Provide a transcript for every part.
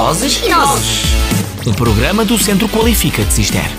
Vozes e Nozes. Um programa do Centro Qualifica de Cister.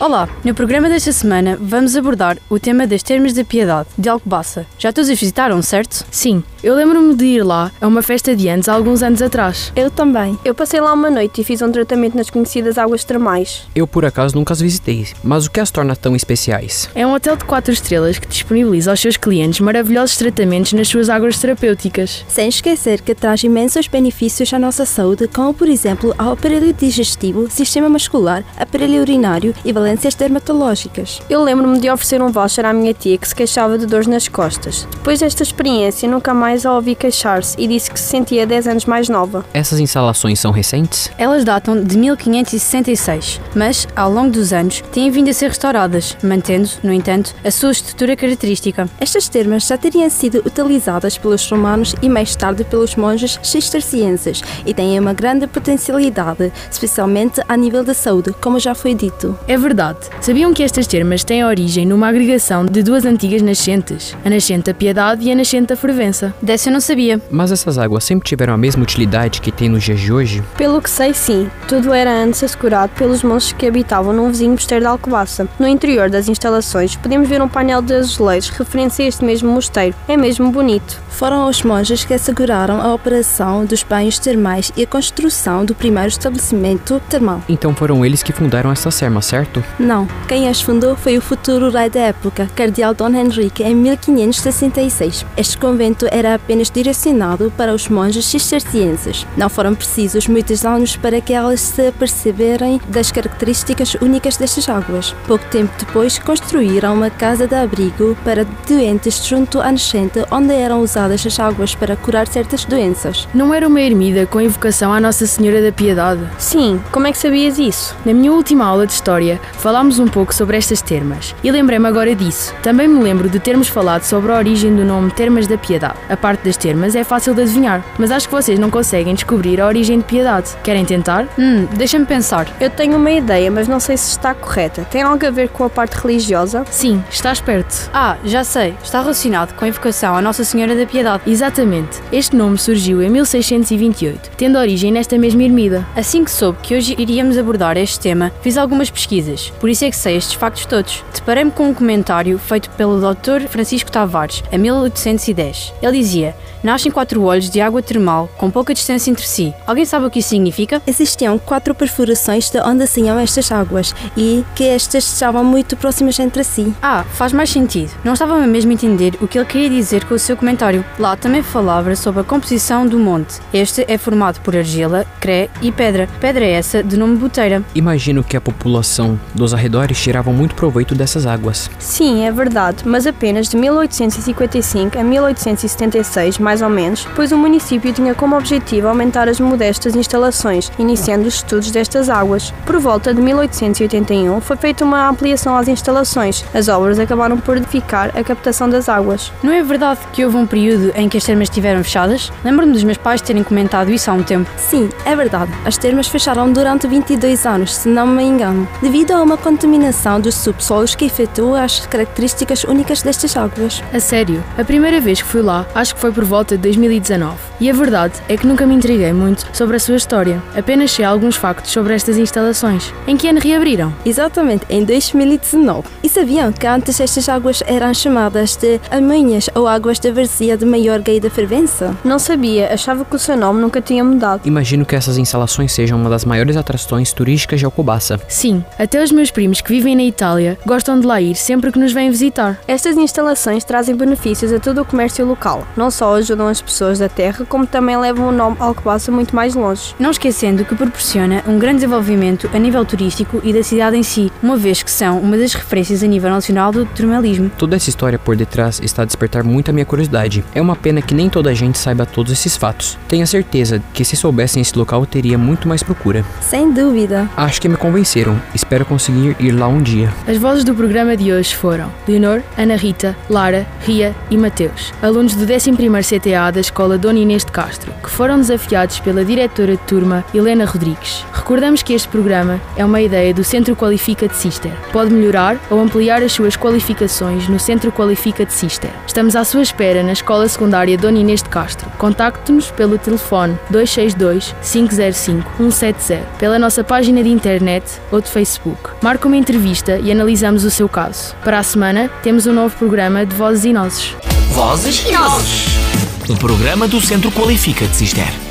Olá, no programa desta semana vamos abordar o tema das Termas da Piedade, de Alcobaça. Já todos as visitaram, certo? Sim, eu lembro-me de ir lá a uma festa de anos há alguns anos atrás. Eu também. Eu passei lá uma noite e fiz um tratamento nas conhecidas águas termais. Eu, por acaso, nunca as visitei, mas o que as torna tão especiais? É um hotel de 4 estrelas que disponibiliza aos seus clientes maravilhosos tratamentos nas suas águas terapêuticas. Sem esquecer que traz imensos benefícios à nossa saúde, como, por exemplo, ao aparelho digestivo, sistema muscular, aparelho urinário e valências dermatológicas. Eu lembro-me de oferecer um voucher à minha tia que se queixava de dores nas costas. Depois desta experiência, nunca mais a ouvi queixar-se e disse que se sentia 10 anos mais nova. Essas instalações são recentes? Elas datam de 1566, mas, ao longo dos anos, têm vindo a ser restauradas, mantendo, no entanto, a sua estrutura característica. Estas termas já teriam sido utilizadas pelos romanos e mais tarde pelos monges cistercienses e têm uma grande potencialidade, especialmente a nível da saúde, como já foi dito. É verdade. Sabiam que estas termas têm origem numa agregação de duas antigas nascentes, a nascente da Piedade e a nascente da Fervença? Dessa eu não sabia. Mas essas águas sempre tiveram a mesma utilidade que tem nos dias de hoje? Pelo que sei, sim. Tudo era antes assegurado pelos monges que habitavam num vizinho mosteiro de Alcobaça. No interior das instalações podemos ver um painel de azulejos referência a este mesmo mosteiro. É mesmo bonito. Foram os monges que asseguraram a operação dos banhos termais e a construção do primeiro estabelecimento termal. Então foram eles que fundaram essas termas, certo? Não, quem as fundou foi o futuro rei da época, Cardeal Dom Henrique, em 1566. Este convento era apenas direcionado para os monges cistercienses. Não foram precisos muitos anos para que elas se aperceberem das características únicas destas águas. Pouco tempo depois, construíram uma casa de abrigo para doentes junto à nascente, onde eram usadas as águas para curar certas doenças. Não era uma ermida com invocação à Nossa Senhora da Piedade? Sim, como é que sabias isso? Na minha última aula de História, falámos um pouco sobre estas termas e lembrei-me agora disso. Também me lembro de termos falado sobre a origem do nome Termas da Piedade. A parte das termas é fácil de adivinhar, mas acho que vocês não conseguem descobrir a origem de Piedade. Querem tentar? Hum, deixa-me pensar. Eu tenho uma ideia, mas não sei se está correta. Tem algo a ver com a parte religiosa? Sim, estás perto. Ah, já sei. Está relacionado com a invocação à Nossa Senhora da Piedade. Exatamente. Este nome surgiu em 1628, tendo origem nesta mesma ermida. Assim que soube que hoje iríamos abordar este tema, fiz algumas pesquisas. Por isso é que sei estes factos todos. Deparei-me com um comentário feito pelo Dr. Francisco Tavares, em 1810. Ele dizia: Nascem quatro olhos de água termal com pouca distância entre si. Alguém sabe o que isso significa? Existiam quatro perfurações de onde saíam estas águas e que estas estavam muito próximas entre si. Ah, faz mais sentido. Não estava a mesmo a entender o que ele queria dizer com o seu comentário. Lá também falava sobre a composição do monte. Este é formado por argila, cré e pedra. Pedra essa de nome boteira. Imagino que a população dos arredores tiravam muito proveito dessas águas. Sim, é verdade, mas apenas de 1855 a 1876, mais ou menos, pois o município tinha como objetivo aumentar as modestas instalações, iniciando os estudos destas águas. Por volta de 1881 foi feita uma ampliação às instalações. As obras acabaram por edificar a captação das águas. Não é verdade que houve um período em que as termas estiveram fechadas? Lembro-me dos meus pais terem comentado isso há um tempo. Sim, é verdade. As termas fecharam durante 22 anos, se não me engano, devido a uma contaminação dos subsolos que efetuou as características únicas destas águas. A sério, a primeira vez que fui lá, acho que foi por volta de 2019. E a verdade é que nunca me intriguei muito sobre a sua história. Apenas sei alguns factos sobre estas instalações. Em que ano reabriram? Exatamente, em 2019. E sabiam que antes estas águas eram chamadas de Almanhas ou Águas da Varzia de Maior Gay da Fervença? Não sabia, achava que o seu nome nunca tinha mudado. Imagino que essas instalações sejam uma das maiores atrações turísticas de Alcobaça. Sim, até os meus primos que vivem na Itália gostam de lá ir sempre que nos vêm visitar. Estas instalações trazem benefícios a todo o comércio local. Não só ajudam as pessoas da terra, como também levam o nome Alcobaça muito mais longe. Não esquecendo que proporciona um grande desenvolvimento a nível turístico e da cidade em si, uma vez que são uma das referências a nível nacional do termalismo. Toda essa história por detrás está a despertar muito a minha curiosidade. É uma pena que nem toda a gente saiba todos esses fatos. Tenho a certeza que se soubessem esse local teria muito mais procura. Sem dúvida. Acho que me convenceram. Espero conseguir ir lá um dia. As vozes do programa de hoje foram Leonor, Ana Rita, Lara, Ria e Mateus, alunos do 11º CTA da Escola Dona Inês de Castro, que foram desafiados pela diretora de turma Helena Rodrigues. Recordamos que este programa é uma ideia do Centro Qualifica de Sister. Pode melhorar ou ampliar as suas qualificações no Centro Qualifica de Sister. Estamos à sua espera na Escola Secundária Dona Inês de Castro. Contacte-nos pelo telefone 262 505 170, pela nossa página de internet ou de Facebook. Marque uma entrevista e analisamos o seu caso. Para a semana, temos um novo programa de Vozes e Nozes. Vozes e Nozes. Um programa do Centro Qualifica de Cister.